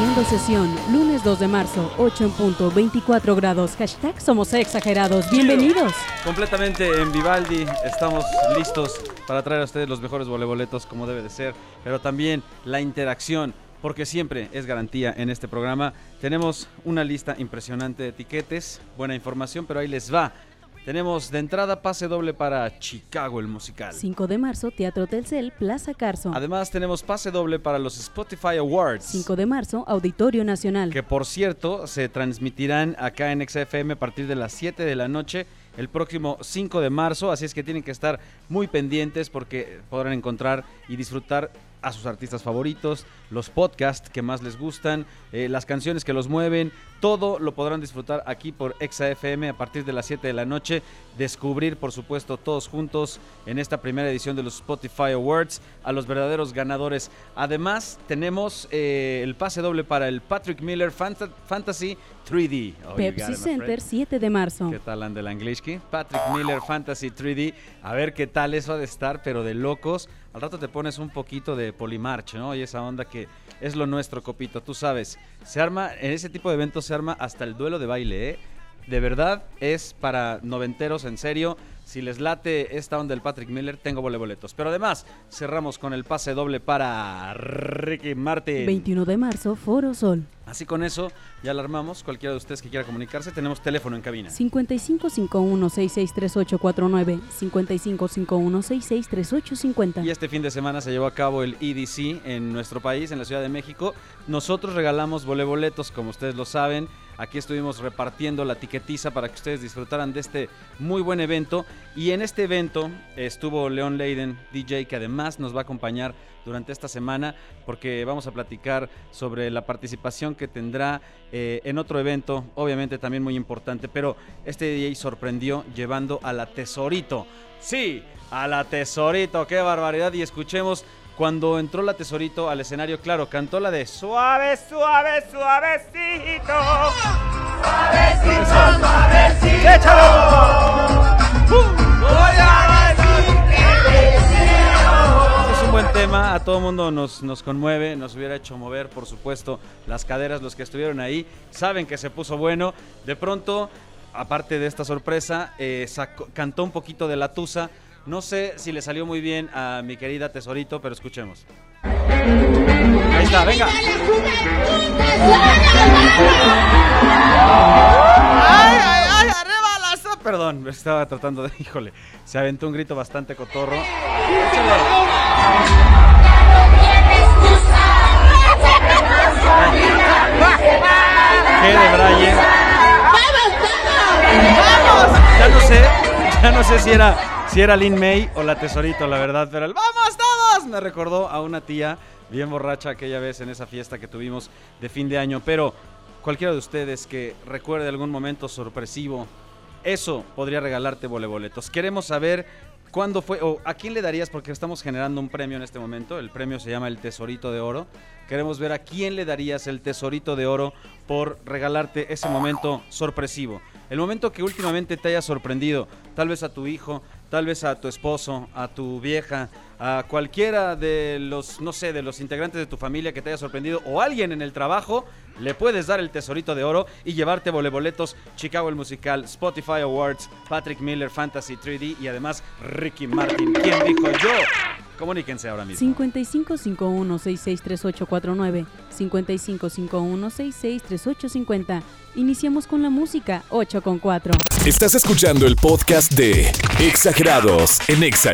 Iniciando sesión, lunes 2 de marzo, 8 en punto, 24 grados. Hashtag somos exagerados. Bienvenidos. Completamente en Vivaldi, estamos listos para traer a ustedes los mejores voleboletos como debe de ser, pero también la interacción, porque siempre es garantía en este programa. Tenemos una lista impresionante de etiquetes, buena información, pero ahí les va. Tenemos de entrada pase doble para Chicago el musical. 5 de marzo, Teatro Telcel, Plaza Carso. Además tenemos pase doble para los Spotify Awards. 5 de marzo, Auditorio Nacional. Que por cierto se transmitirán acá en XFM a partir de las 7 de la noche el próximo 5 de marzo, así es que tienen que estar muy pendientes porque podrán encontrar y disfrutar a sus artistas favoritos, los podcasts que más les gustan, eh, las canciones que los mueven, todo lo podrán disfrutar aquí por ExaFM a partir de las 7 de la noche. Descubrir, por supuesto, todos juntos en esta primera edición de los Spotify Awards a los verdaderos ganadores. Además, tenemos eh, el pase doble para el Patrick Miller Fanta- Fantasy 3D. Oh, you got Pepsi Center, friend. 7 de marzo. ¿Qué tal anda el Anglishki? Patrick Miller Fantasy 3D. A ver qué tal eso ha de estar, pero de locos. Al rato te pones un poquito de Polymarch, ¿no? Y esa onda que es lo nuestro, Copito. Tú sabes, se arma, en ese tipo de eventos se arma hasta el duelo de baile, ¿eh? De verdad es para noventeros, en serio. Si les late esta onda del Patrick Miller, tengo boletos. Pero además, cerramos con el pase doble para Ricky Martin. 21 de marzo, Foro Sol. Así con eso, ya la armamos. Cualquiera de ustedes que quiera comunicarse, tenemos teléfono en cabina. 5551-663849. 5551-663850. Y este fin de semana se llevó a cabo el EDC en nuestro país, en la Ciudad de México. Nosotros regalamos voleboletos, como ustedes lo saben. Aquí estuvimos repartiendo la tiquetiza para que ustedes disfrutaran de este muy buen evento. Y en este evento estuvo Leon Leiden, DJ, que además nos va a acompañar durante esta semana porque vamos a platicar sobre la participación que tendrá eh, en otro evento, obviamente también muy importante, pero este DJ sorprendió llevando a la Tesorito. Sí, a la Tesorito, qué barbaridad. Y escuchemos cuando entró la Tesorito al escenario, claro, cantó la de Suave, suave, suavecito. Suavecito, suavecito. ¡Échalo! Es buen tema, a todo mundo nos, nos conmueve, nos hubiera hecho mover, por supuesto, las caderas, los que estuvieron ahí, saben que se puso bueno. De pronto, aparte de esta sorpresa, eh, cantó un poquito de la tusa. No sé si le salió muy bien a mi querida Tesorito, pero escuchemos. Ahí está, venga. ¡Ay, ay, Perdón, estaba tratando de. Híjole, se aventó un grito bastante cotorro. ¡Qué de Braille! Ya no sé, ya no sé si era, si era Lin May o la Tesorito, la verdad, pero el ¡Vamos todos! Me recordó a una tía bien borracha aquella vez en esa fiesta que tuvimos de fin de año. Pero cualquiera de ustedes que recuerde algún momento sorpresivo, eso podría regalarte voleboletos. Queremos saber cuándo fue o a quién le darías, porque estamos generando un premio en este momento. El premio se llama el Tesorito de Oro. Queremos ver a quién le darías el Tesorito de Oro por regalarte ese momento sorpresivo. El momento que últimamente te haya sorprendido, tal vez a tu hijo, tal vez a tu esposo, a tu vieja, a cualquiera de los, no sé, de los integrantes de tu familia que te haya sorprendido o alguien en el trabajo, le puedes dar el tesorito de oro y llevarte voleboletos Chicago el musical, Spotify Awards, Patrick Miller Fantasy 3D y además Ricky Martin. ¿Quién dijo yo? Comuníquense ahora mismo. 5551-663849. 5551-663850. Iniciamos con la música 8 con 4. Estás escuchando el podcast de Exagerados en Exa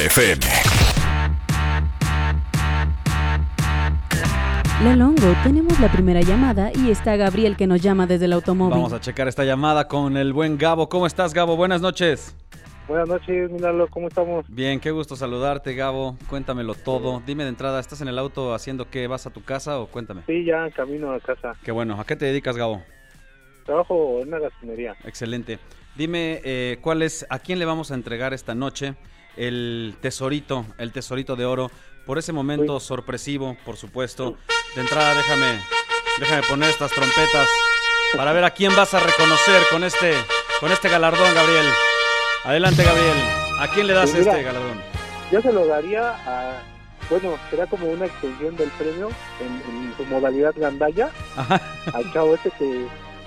Lelongo, tenemos la primera llamada y está Gabriel que nos llama desde el automóvil. Vamos a checar esta llamada con el buen Gabo. ¿Cómo estás, Gabo? Buenas noches. Buenas noches, Milalo, ¿cómo estamos? Bien, qué gusto saludarte, Gabo. Cuéntamelo todo. Dime de entrada, ¿estás en el auto haciendo qué? ¿Vas a tu casa o cuéntame? Sí, ya camino a casa. Qué bueno. ¿A qué te dedicas, Gabo? Trabajo en una gasolinería. Excelente. Dime, eh, ¿cuál es, ¿a quién le vamos a entregar esta noche el tesorito, el tesorito de oro, por ese momento sorpresivo, por supuesto. De entrada, déjame, déjame poner estas trompetas para ver a quién vas a reconocer con este, con este galardón, Gabriel. Adelante, Gabriel. ¿A quién le das Pues mira. este galardón? Yo se lo daría a. Bueno, será como una extensión del premio en, en su modalidad gandalla Ajá. al chavo este que,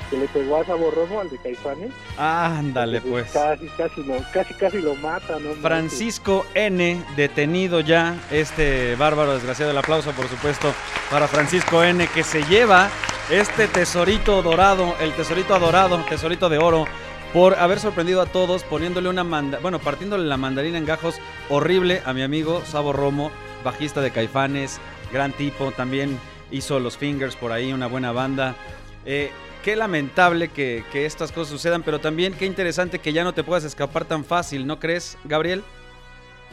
que le pegó a Sabor Romo, al de Caifanes. Ándale, pues. Casi, casi, lo, casi, casi lo mata, ¿no? Francisco N, detenido ya, este bárbaro desgraciado. El aplauso, por supuesto, para Francisco N, que se lleva este tesorito dorado, el tesorito adorado, tesorito de oro, por haber sorprendido a todos, poniéndole una manda, bueno, partiéndole la mandarina en gajos horrible a mi amigo Sabo Romo, bajista de Caifanes, gran tipo, también hizo los Fingers por ahí, una buena banda. Eh, qué lamentable que, que estas cosas sucedan, pero también qué interesante que ya no te puedas escapar tan fácil, ¿no crees, Gabriel?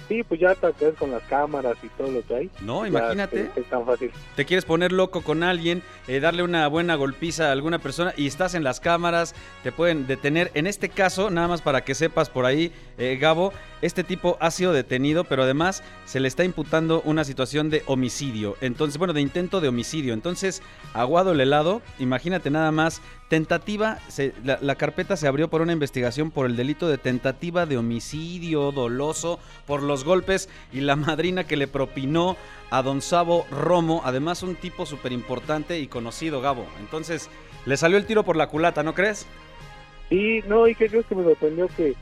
Sí, pues ya te quedas con las cámaras y todo lo que hay. No, imagínate. Es tan fácil. te quieres poner loco con alguien, eh, darle una buena golpiza a alguna persona y estás en las cámaras, te pueden detener. En este caso, nada más para que sepas por ahí, eh, Gabo, este tipo ha sido detenido, pero además se le está imputando una situación de homicidio. Entonces, bueno, de intento de homicidio. Entonces, aguado el helado, imagínate nada más. Tentativa, la carpeta se abrió por una investigación por el delito de tentativa de homicidio doloso por los golpes y la madrina que le propinó a Don Sabo Romo, además un tipo súper importante y conocido, Gabo. Entonces, le salió el tiro por la culata, ¿no crees? Sí, no, y que creo que me sorprendió que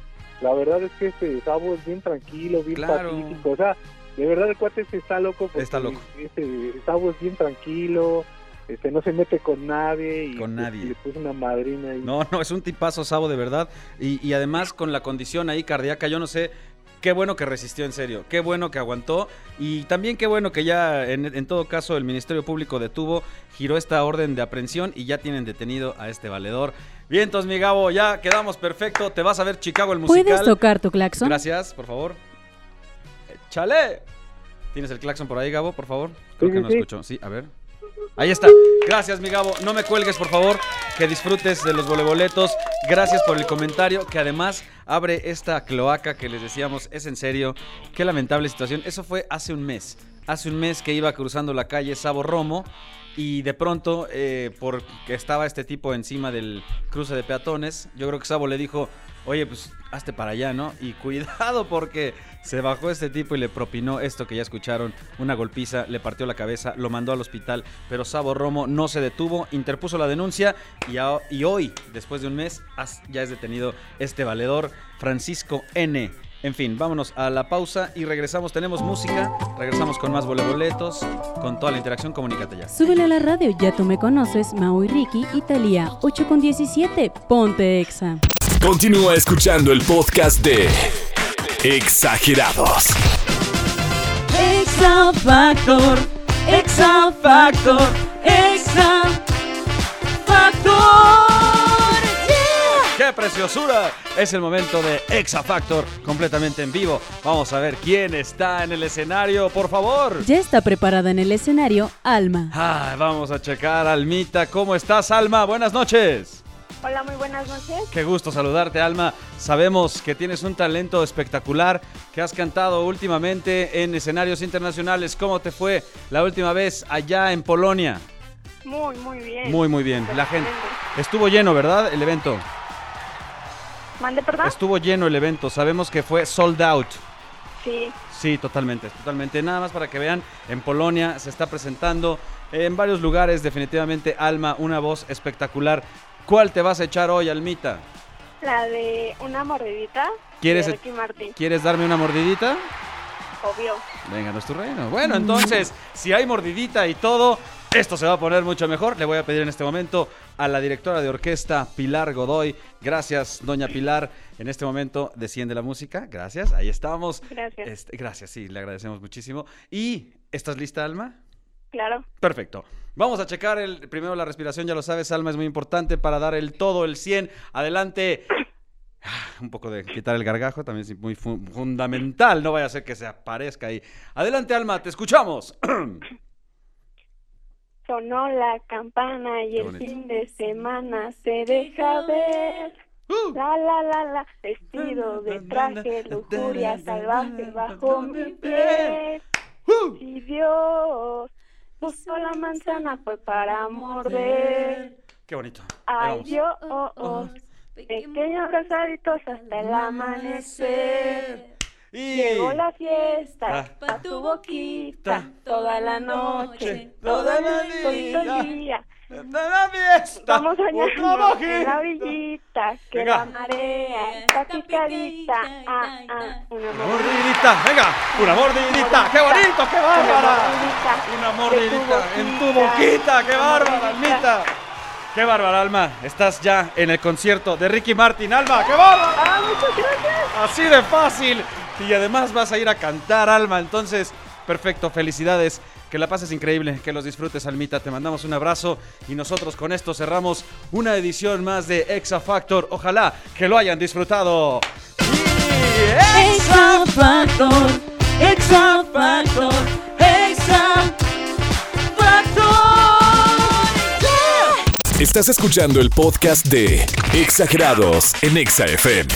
la verdad es que este Sabo es bien tranquilo, bien Claro. pacífico, o sea, de verdad el cuate este está loco porque Está loco. Este Sabo es bien tranquilo, este no se mete con nadie y Con nadie. le puso una madrina ahí. No, no, es un tipazo Sabo de verdad. Y, y además con la condición ahí cardíaca, yo no sé. Qué bueno que resistió en serio, qué bueno que aguantó y también qué bueno que ya en, en todo caso el Ministerio Público detuvo, giró esta orden de aprehensión y ya tienen detenido a este valedor. Bien, entonces mi Gabo, ya quedamos perfecto, te vas a ver Chicago el musical. ¿Puedes tocar tu claxon? Gracias, por favor. ¡Chale! ¿Tienes el claxon por ahí, Gabo, por favor? Creo que sí, no escucho. Sí, a ver. Ahí está. Gracias, mi Gabo. No me cuelgues, por favor. Que disfrutes de los voleboletos. Gracias por el comentario, que además abre esta cloaca que les decíamos. Es en serio. Qué lamentable situación. Eso fue hace un mes. Hace un mes que iba cruzando la calle Sabo Romo y de pronto, eh, porque estaba este tipo encima del cruce de peatones, yo creo que Sabo le dijo, oye, pues hazte para allá, ¿no? Y cuidado porque se bajó este tipo y le propinó esto que ya escucharon, una golpiza, le partió la cabeza, lo mandó al hospital, pero Sabo Romo no se detuvo, interpuso la denuncia y, hoy, después de un mes, ya es detenido este valedor, Francisco N. En fin, vámonos a la pausa y regresamos. Tenemos música, regresamos con más voleboletos, con toda la interacción. Comunícate ya. Súbele a la radio, ya tú me conoces, Mau y Ricky, Italia, 8 con 17, ponte exa. Continúa escuchando el podcast de Exagerados. Exa Factor, Exa Factor, Exa Factor. Yeah. ¡Qué preciosura! Es el momento de Exa Factor completamente en vivo. Vamos a ver quién está en el escenario, por favor. Ya está preparada en el escenario Alma. Ah, vamos a checar, Almita. ¿Cómo estás, Alma? Buenas noches. Hola, muy buenas noches. Qué gusto saludarte, Alma. Sabemos que tienes un talento espectacular, que has cantado últimamente en escenarios internacionales. ¿Cómo te fue la última vez allá en Polonia? Muy, muy bien. Muy, muy bien. La gente estuvo lleno, ¿verdad? El evento. ¿Mande, perdón? Estuvo lleno el evento. Sabemos que fue sold out. Sí. Sí, totalmente, totalmente. Nada más para que vean, en Polonia se está presentando en varios lugares, definitivamente Alma, una voz espectacular. ¿Cuál te vas a echar hoy, Almita? La de una mordidita. ¿Quieres- De Ricky Martin, ¿Quieres darme una mordidita? obvio. Venga, no es tu reino. Bueno, entonces, si hay mordidita y todo, esto se va a poner mucho mejor. Le voy a pedir en este momento a la directora de orquesta, Pilar Godoy. Gracias, doña Pilar. En este momento desciende la música. Gracias, ahí estamos. Gracias. Este, gracias, sí, le agradecemos muchísimo. ¿Y estás lista, Alma? Claro. Perfecto. Vamos a checar el, primero la respiración, ya lo sabes, Alma, es muy importante para dar el todo, el 100. Adelante. Ah, Un poco de quitar el gargajo también es muy fu- fundamental, no vaya a ser que se aparezca ahí. Adelante, Alma, te escuchamos. Sonó la campana y el fin de semana se deja ver. La la la la, vestido de traje, lujuria salvaje bajo mi piel. Si Dios puso la manzana fue para morder. Qué bonito. Ay Dios, pequeños rosaditos hasta el amanecer. Y... Llegó la fiesta, Ah. pa' tu boquita, toda la noche, toda la todo vida. el día. ¡De la fiesta! Vamos ¡Otra soñando magia! en la orillita, que Venga. la marea está picadita. Ah, ah, una Una mordidita, venga, una mordidita, qué bonito, qué bárbara. Una mordidita en tu boquita, qué bárbara, Almita. Qué bárbara, Alma. Estás ya en el concierto de Ricky Martin, Alma, qué bárbara. Ah, muchas gracias. Así de fácil. Y además vas a ir a cantar, Alma. Entonces, perfecto, felicidades. Que la pases increíble, que los disfrutes, Almita. Te mandamos un abrazo y nosotros con esto cerramos una edición más de Exa Factor. Ojalá que lo hayan disfrutado. Exa Factor, Exa Factor, Exa Factor. Estás escuchando el podcast de Exagerados en Exa FM.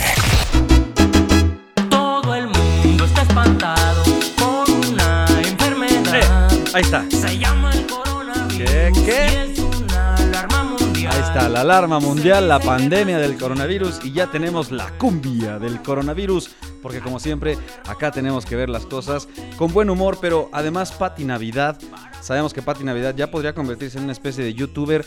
Ahí está. Se llama el coronavirus. ¿Qué, qué? Y es una alarma mundial. Ahí está, la alarma mundial, la pandemia del coronavirus y ya tenemos la cumbia del coronavirus. Porque como siempre, acá tenemos que ver las cosas con buen humor, pero además Pati Navidad. Sabemos que Pati Navidad ya podría convertirse en una especie de youtuber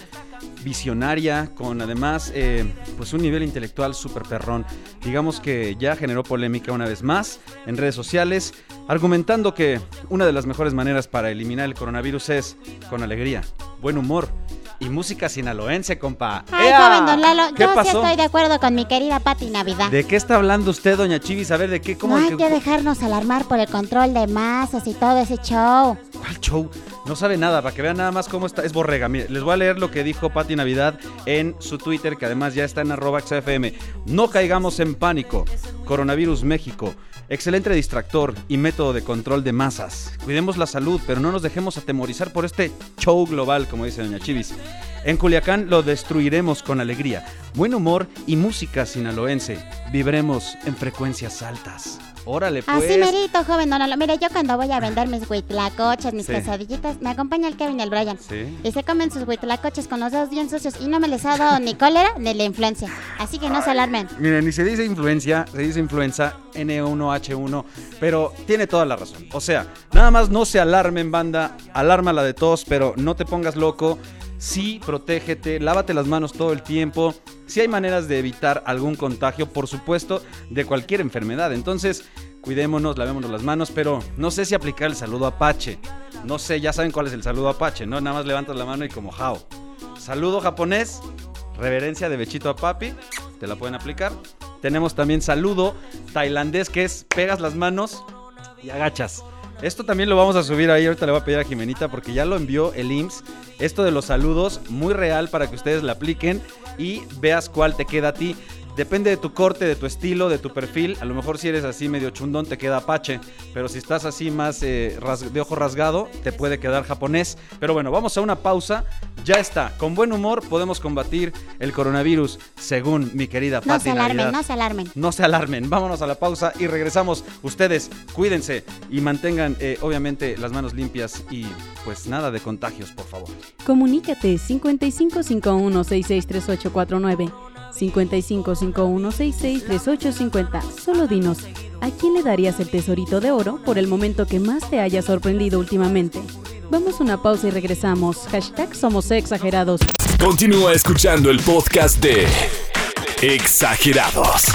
visionaria, con además eh, pues un nivel intelectual súper perrón. Digamos que ya generó polémica una vez más en redes sociales, argumentando que una de las mejores maneras para eliminar el coronavirus es con alegría, buen humor y música sinaloense, compa. Ay, ¡Ea! joven Don Lalo, ¿Qué yo sí pasó? estoy de acuerdo con mi querida Pati Navidad. ¿De qué está hablando usted, doña Chivis? A ver, ¿de qué? ¿Cómo? no hay que- que dejarnos alarmar por el control de masas y todo ese show. ¿Cuál show? No sabe nada, para que vean nada más cómo está. Es borrega. Mire, les voy a leer lo que dijo Pati Navidad en su Twitter, que además ya está en arroba XFM. No caigamos en pánico. Coronavirus México. Excelente distractor y método de control de masas. Cuidemos la salud, pero no nos dejemos atemorizar por este show global, como dice Doña Chivis. En Culiacán lo destruiremos con alegría, buen humor y música sinaloense. Vivremos en frecuencias altas. Órale, pues. Así merito, joven Don Lalo. Mire, yo cuando voy a vender mis huitlacoches, mis Sí. quesadillitas, me acompaña el Kevin y el Brian. Sí. Y se comen sus huitlacoches con los dedos bien sucios y no me les ha dado ni cólera ni la influencia. Así que no se alarmen. Miren, ni se dice influencia, se dice influenza N1H1, pero tiene toda la razón. O sea, nada más no se alarmen, banda, alármala de tos, pero no te pongas loco. Sí, protégete, lávate las manos todo el tiempo. Sí hay maneras de evitar algún contagio, por supuesto, de cualquier enfermedad. Entonces, cuidémonos, lavémonos las manos, pero no sé si aplicar el saludo apache. No sé, ya saben cuál es el saludo apache, ¿no? Nada más levantas la mano y como jao. Saludo japonés, reverencia de bechito a papi, te la pueden aplicar. Tenemos también saludo tailandés que es pegas las manos y agachas. Esto también lo vamos a subir ahí, ahorita le voy a pedir a Jimenita porque ya lo envió el IMSS. Esto de los saludos, muy real para que ustedes la apliquen y veas cuál te queda a ti. Depende de tu corte, de tu estilo, de tu perfil. A lo mejor si eres así medio chundón te queda apache, pero si estás así más eh, de ojo rasgado te puede quedar japonés. Pero bueno, vamos a una pausa. Ya está, con buen humor podemos combatir el coronavirus, según mi querida No Pati se alarmen, Navidad. no se alarmen. No se alarmen, vámonos a la pausa y regresamos. Ustedes cuídense y mantengan eh, obviamente las manos limpias y pues nada de contagios, por favor. Comunícate 5551663849 5551663850. Solo dinos, ¿a quién le darías el tesorito de oro por el momento que más te haya sorprendido últimamente? Vamos a una pausa y regresamos. Hashtag somos exagerados. Continúa escuchando el podcast de Exagerados.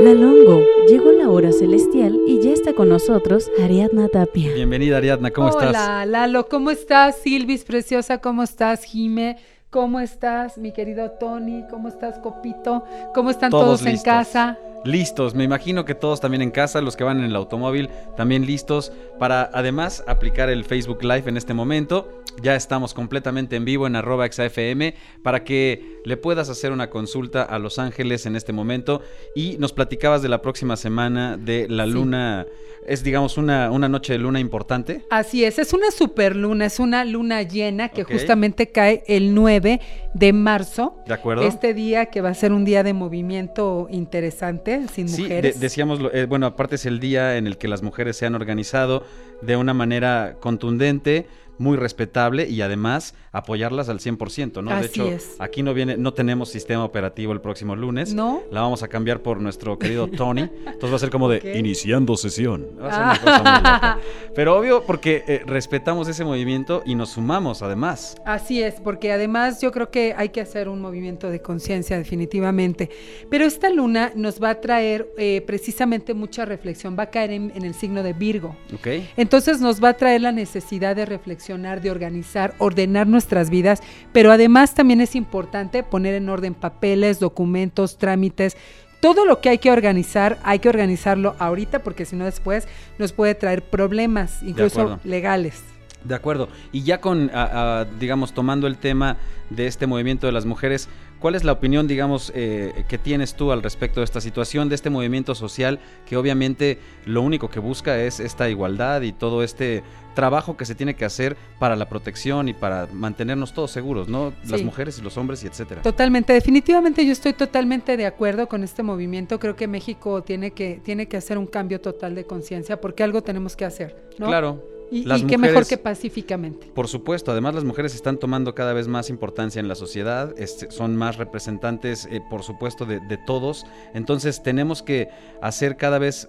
La Longo, llegó la hora celestial y ya está con nosotros Ariadna Tapia. Bienvenida Ariadna, ¿cómo estás? Hola, Lalo, ¿cómo estás? Silvis, preciosa, ¿cómo estás? Jime, ¿cómo estás? Mi querido Tony, ¿cómo estás, Copito? ¿Cómo están Todos todos, en casa? Listos, me imagino que todos también en casa, los que van en el automóvil, también listos para además aplicar el Facebook Live en este momento Ya estamos completamente en vivo en arroba XAFM para que le puedas hacer una consulta a Los Ángeles en este momento. Y nos platicabas de la próxima semana de la Sí. luna. Es, digamos, una, una noche de luna importante. Así es, es una superluna, es una luna llena que justamente cae el 9 de marzo. ¿De acuerdo? Este día que va a ser un día de movimiento interesante, sin Sí, de- mujeres. decíamos, eh, bueno, aparte es el día en el que las mujeres se han organizado de una manera contundente, muy respetable y además apoyarlas al 100%, ¿no? de hecho, es. aquí no viene, no tenemos sistema operativo el próximo lunes. ¿No? La vamos a cambiar por nuestro querido Tony. Entonces va a ser como de. Iniciando sesión. Va a ser una cosa muy. Pero obvio porque eh, respetamos ese movimiento y nos sumamos además. Así es, porque además yo creo que hay que hacer un movimiento de conciencia definitivamente. Pero esta luna nos va a traer eh, precisamente mucha reflexión, va a caer en, en el signo de Virgo. ¿Ok? Entonces nos va a traer la necesidad de reflexionar, de organizar, ordenar nuestras vidas, pero además también es importante poner en orden papeles, documentos, trámites. Todo lo que hay que organizar, hay que organizarlo ahorita porque si no después nos puede traer problemas, incluso legales. De acuerdo. Y ya con, a- a, digamos, tomando el tema de este movimiento de las mujeres, ¿cuál es la opinión, digamos, eh, que tienes tú al respecto de esta situación, de este movimiento social que obviamente lo único que busca es esta igualdad y todo este trabajo que se tiene que hacer para la protección y para mantenernos todos seguros, ¿no? Las mujeres y los hombres y etcétera. Totalmente, definitivamente yo estoy totalmente de acuerdo con este movimiento. Creo que México tiene que, tiene que hacer un cambio total de conciencia porque algo tenemos que hacer, ¿no? Claro. Y, las y qué mejor que pacíficamente. Por supuesto, además las mujeres están tomando cada vez más importancia en la sociedad, son más representantes, eh, por supuesto, de, de todos. Entonces tenemos que hacer cada vez,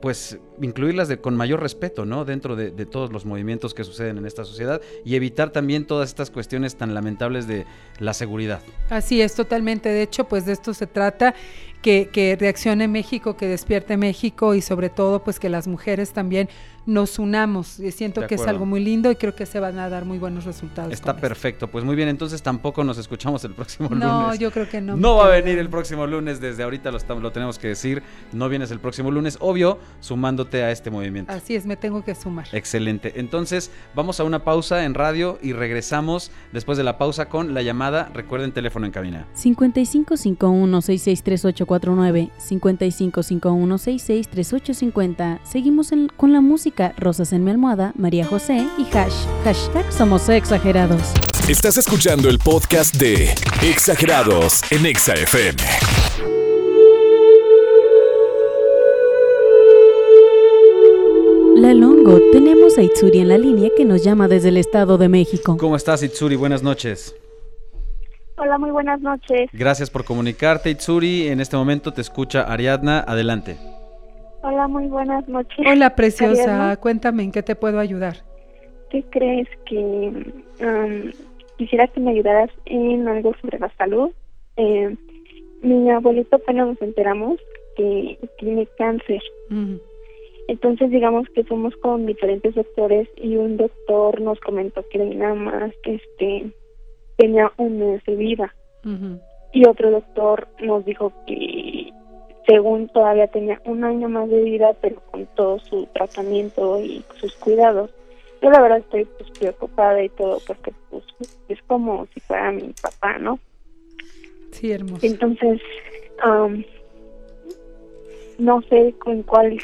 pues, incluirlas de- con mayor respeto, ¿no? Dentro de, de todos los movimientos que suceden en esta sociedad y evitar también todas estas cuestiones tan lamentables de la seguridad. Así es, totalmente. De hecho, pues de esto se trata, que, que reaccione México, que despierte México y sobre todo, pues que las mujeres también nos unamos. Siento que es algo muy lindo y creo que se van a dar muy buenos resultados. Está perfecto, pues muy bien, entonces tampoco nos escuchamos el próximo esto. No, lunes. yo creo que no. No va a venir el próximo lunes, desde ahorita lo, estamos, lo tenemos que decir. No vienes el próximo lunes, obvio, sumándote a este movimiento. Así es, me tengo que sumar. Excelente. Entonces, vamos a una pausa en radio y regresamos después de la pausa con la llamada. Recuerden teléfono en cabina. 5551-663849, 5551-663850. Seguimos en- con la música Rosas en mi almohada, María José y hash, hashtag Somos Exagerados. Estás escuchando el podcast de Exagerados en Exa FM. La Longo, tenemos a Itsuri en la línea que nos llama desde el Estado de México. ¿Cómo estás, Itsuri? Buenas noches. Hola, muy buenas noches. Gracias por comunicarte, Itsuri. En este momento te escucha Ariadna. Adelante. Hola, muy buenas noches. Hola, preciosa. Ariadna. Cuéntame, ¿en qué te puedo ayudar? ¿Qué crees que um, quisiera que me ayudaras en algo sobre la salud? Eh, mi abuelito apenas nos enteramos que tiene cáncer. Entonces digamos que fuimos con diferentes doctores y un doctor nos comentó que nada más este tenía un mes de vida. Y otro doctor nos dijo que según todavía tenía un año más de vida pero con todo su tratamiento y sus cuidados yo la verdad estoy pues preocupada y todo porque pues es como si fuera mi papá no Sí, hermoso. entonces am, no sé con cuál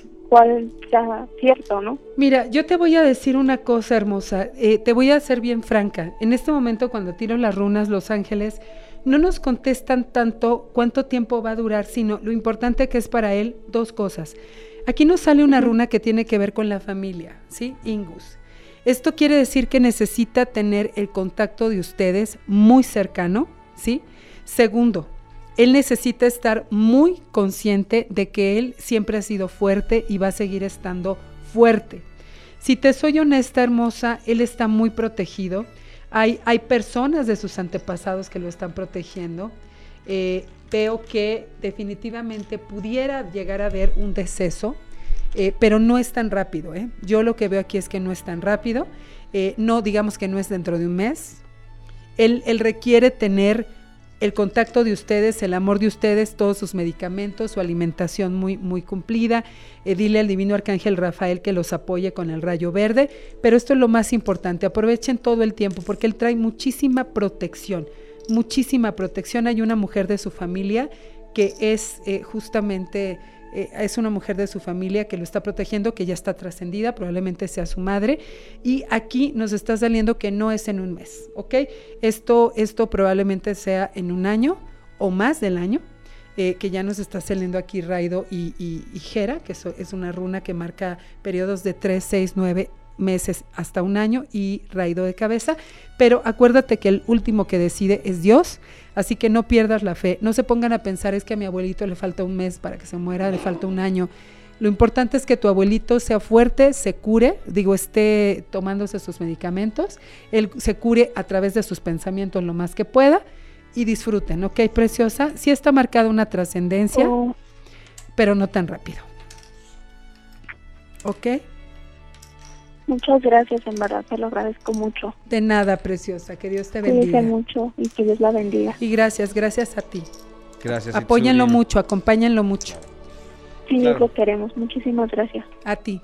sea cierto no Mira, yo te voy a decir una cosa hermosa, eh, te voy a ser bien franca. En este momento cuando tiro las runas Los Ángeles, no nos contestan tanto cuánto tiempo va a durar, sino lo importante que es para él dos cosas. Aquí nos sale una runa que tiene que ver con la familia, ¿sí? Ingus. Esto quiere decir que necesita tener el contacto de ustedes muy cercano, ¿sí? Segundo, él necesita estar muy consciente de que él siempre ha sido fuerte y va a seguir estando fuerte. Si te soy honesta, hermosa, él está muy protegido. Hay, hay personas de sus antepasados que lo están protegiendo. Eh, veo que definitivamente pudiera llegar a haber un deceso, eh, pero no es tan rápido. ¿eh? Yo lo que veo aquí es que no es tan rápido. Eh, no digamos que no es dentro de un mes. Él, él requiere tener el contacto de ustedes, el amor de ustedes, todos sus medicamentos, su alimentación muy, muy cumplida. Eh, dile al divino arcángel Rafael que los apoye con el rayo verde. Pero esto es lo más importante, aprovechen todo el tiempo porque él trae muchísima protección, muchísima protección. Hay una mujer de su familia que es eh, justamente eh, es una mujer de su familia que lo está protegiendo, que ya está trascendida, probablemente sea su madre, y aquí nos está saliendo que no es en un mes, ¿ok? Esto, esto probablemente sea en un año o más del año, eh, que ya nos está saliendo aquí Raido y, y, Jera, que eso es una runa que marca periodos de 3, 6, 9 meses hasta un año y Raido de cabeza, pero acuérdate que el último que decide es Dios, así que no pierdas la fe, no se pongan a pensar es que a mi abuelito le falta un mes para que se muera, le falta un año. Lo importante es que tu abuelito sea fuerte, se cure, digo, esté tomándose sus medicamentos, él se cure a través de sus pensamientos lo más que pueda y disfruten, ¿ok, preciosa? Sí está marcada una trascendencia, Oh, pero no tan rápido. ¿Ok? Muchas gracias, en verdad, te lo agradezco mucho. De nada, preciosa, que Dios te Cuídese bendiga. mucho y que Dios la bendiga. Y gracias, gracias a ti. Gracias. Apóyenlo Itsuri. mucho, acompáñenlo mucho. Sí, Claro. lo queremos. Muchísimas gracias. A ti.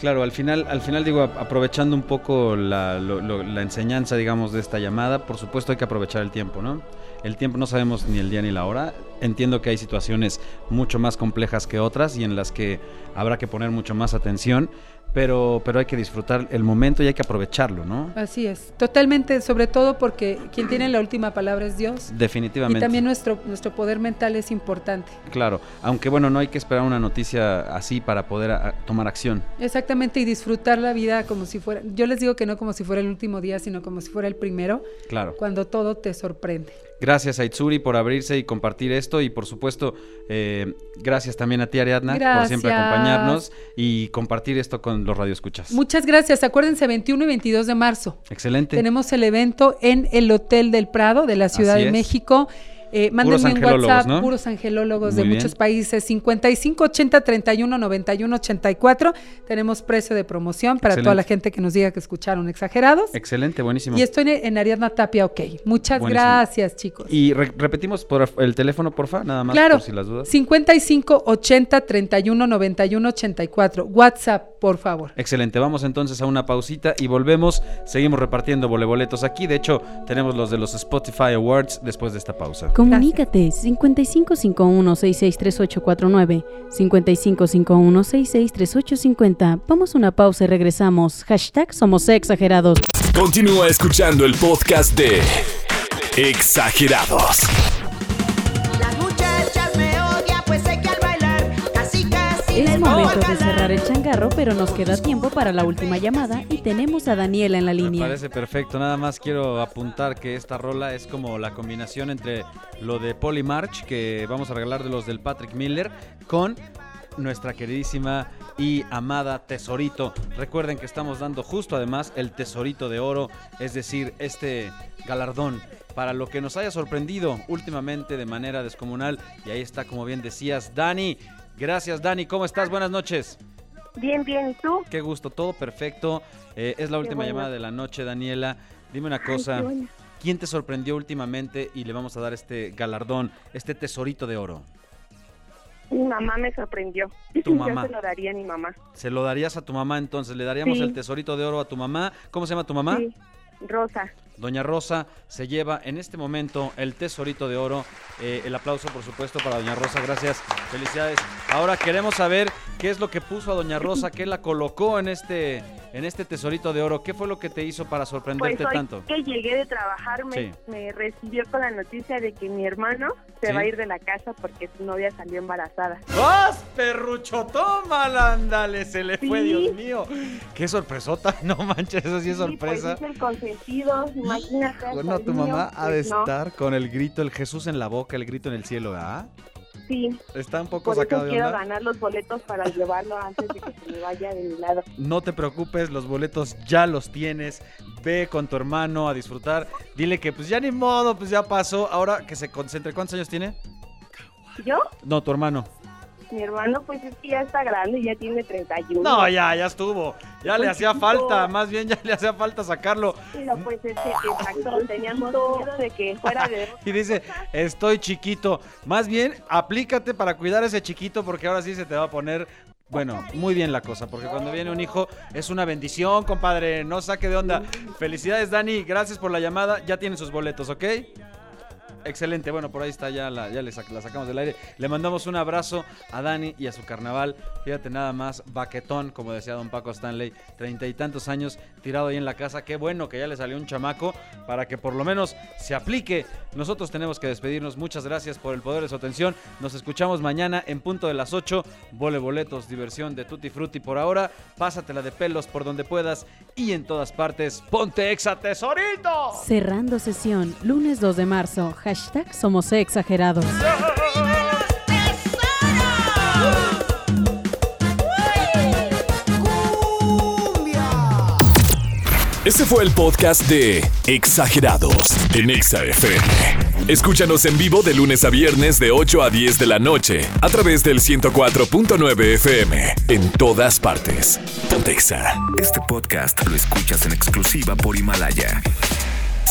Claro, al final, al final digo, ap- aprovechando un poco la, lo- lo- la enseñanza, digamos, de esta llamada, por supuesto hay que aprovechar el tiempo, ¿no? El tiempo no sabemos ni el día ni la hora. Entiendo que hay situaciones mucho más complejas que otras y en las que habrá que poner mucho más atención, pero, pero hay que disfrutar el momento y hay que aprovecharlo, ¿no? Así es. Totalmente, sobre todo porque quien tiene la última palabra es Dios. Definitivamente. Y también nuestro, nuestro poder mental es importante. Claro, aunque bueno, no hay que esperar una noticia así para poder a- tomar acción. Exactamente, y disfrutar la vida como si fuera, yo les digo que no como si fuera el último día, sino como si fuera el primero, Claro. cuando todo te sorprende. Gracias a Itsuri por abrirse y compartir esto y por supuesto eh, gracias también a ti Ariadna por siempre acompañarnos y compartir esto con los radioescuchas. Muchas gracias. Acuérdense, 21 y 22 de marzo. Excelente. Tenemos el evento en el Hotel del Prado de la Ciudad Así de es. México. Eh, mándenme un angelólogos, WhatsApp, ¿no? puros angelólogos Muy de bien. muchos países. 55 80 31 91 84. Tenemos precio de promoción para toda Excelente. la gente que nos diga que escucharon exagerados. Excelente, buenísimo. Y estoy en, en Ariadna Tapia, ok. Muchas Buenísimo. gracias, chicos. Y re- repetimos por el teléfono, porfa, nada más Claro, por si las dudas. 55 80 31 91 84. WhatsApp, por favor. Excelente, vamos entonces a una pausita y volvemos. Seguimos repartiendo voleboletos aquí. De hecho, tenemos los de los Spotify Awards después de esta pausa. Comunícate 5551-663849, 5551-663850. Vamos a una pausa y regresamos. Hashtag Somos Exagerados. Continúa escuchando el podcast de Exagerados. Las momento de cerrar el changarro, pero nos queda tiempo para la última llamada y tenemos a Daniela en la Me línea. parece perfecto. Nada más quiero apuntar que esta rola es como la combinación entre lo de Polly March, que vamos a regalar de los del Patrick Miller, con nuestra queridísima y amada Tesorito. Recuerden que estamos dando justo además el Tesorito de Oro, es decir, este galardón para lo que nos haya sorprendido últimamente de manera descomunal. Y ahí está, como bien decías, Dani. Gracias, Dani. ¿Cómo estás? Buenas noches. Bien, bien. ¿Y tú? Qué gusto, todo perfecto. Eh, es la última bueno. llamada de la noche, Daniela. Dime una cosa. bueno. ¿Quién te sorprendió últimamente y le vamos a dar este galardón, este tesorito de oro? Mi mamá me sorprendió. Tu mamá. Yo se lo daría a mi mamá. ¿Se lo darías a tu mamá entonces? ¿Le daríamos Sí. el tesorito de oro a tu mamá? ¿Cómo se llama tu mamá? Sí. Rosa. Doña Rosa se lleva en este momento el tesorito de oro. Eh, el aplauso, por supuesto, para Doña Rosa. Gracias. Felicidades. Ahora queremos saber qué es lo que puso a Doña Rosa, qué la colocó en este, en este tesorito de oro. ¿Qué fue lo que te hizo para Pues sorprenderte hoy tanto? que llegué de trabajar me, Sí. me recibió con la noticia de que mi hermano se Sí. va a ir de la casa porque su novia salió embarazada. ¡Vas, perrucho! ¡Tómala, ándale! Se le fue, Sí. Dios mío. ¡Qué sorpresota! No manches, eso sí es sorpresa. Sí, pues es el consentido, imagínate. Bueno, tu niño, mamá ha de pues, no. estar con el grito, el Jesús en la boca, el grito en el cielo, ¿ah? Sí, Está un poco por eso sacado de quiero onda. ganar los boletos para llevarlo antes de que se me vaya de mi lado. No te preocupes, los boletos ya los tienes. Ve con tu hermano a disfrutar. Dile que pues ya ni modo, pues ya pasó. Ahora que se concentre. ¿Cuántos años tiene? ¿Yo? No, tu hermano. Mi hermano, pues es que ya está grande, ya tiene 31. No, ya, ya estuvo. Ya le Pues, hacía falta, más bien ya le hacía falta sacarlo. Pues es que, exacto, teníamos miedo de que fuera de... Y dice, estoy chiquito. Más bien, aplícate para cuidar a ese chiquito porque ahora sí se te va a poner, bueno, muy bien la cosa. Porque cuando viene un hijo es una bendición, compadre. No saque de onda. Felicidades, Dani. Gracias por la llamada. Ya tienen sus boletos, ¿ok? Excelente, bueno, por ahí está ya, la, ya le sacamos del aire. Le mandamos un abrazo a Dani y a su carnaval. Fíjate nada más, baquetón, como decía don Paco Stanley, treinta y tantos años tirado ahí en la casa. Qué bueno que ya le salió un chamaco para que por lo menos se aplique. Nosotros tenemos que despedirnos. Muchas gracias por el poder de su atención. Nos escuchamos mañana en punto de las 8. Vole boletos, diversión de Tutti Frutti por ahora. Pásatela de pelos por donde puedas y en todas partes. ¡Ponte exa tesorito! Cerrando sesión, lunes 2 de marzo. Hashtag Somos Exagerados. Ese fue el podcast de Exagerados en Exa FM. Escúchanos en vivo de lunes a viernes de 8 a 10 de la noche a través del 104.9 FM en todas partes. Pontexa. Este podcast lo escuchas en exclusiva por Himalaya.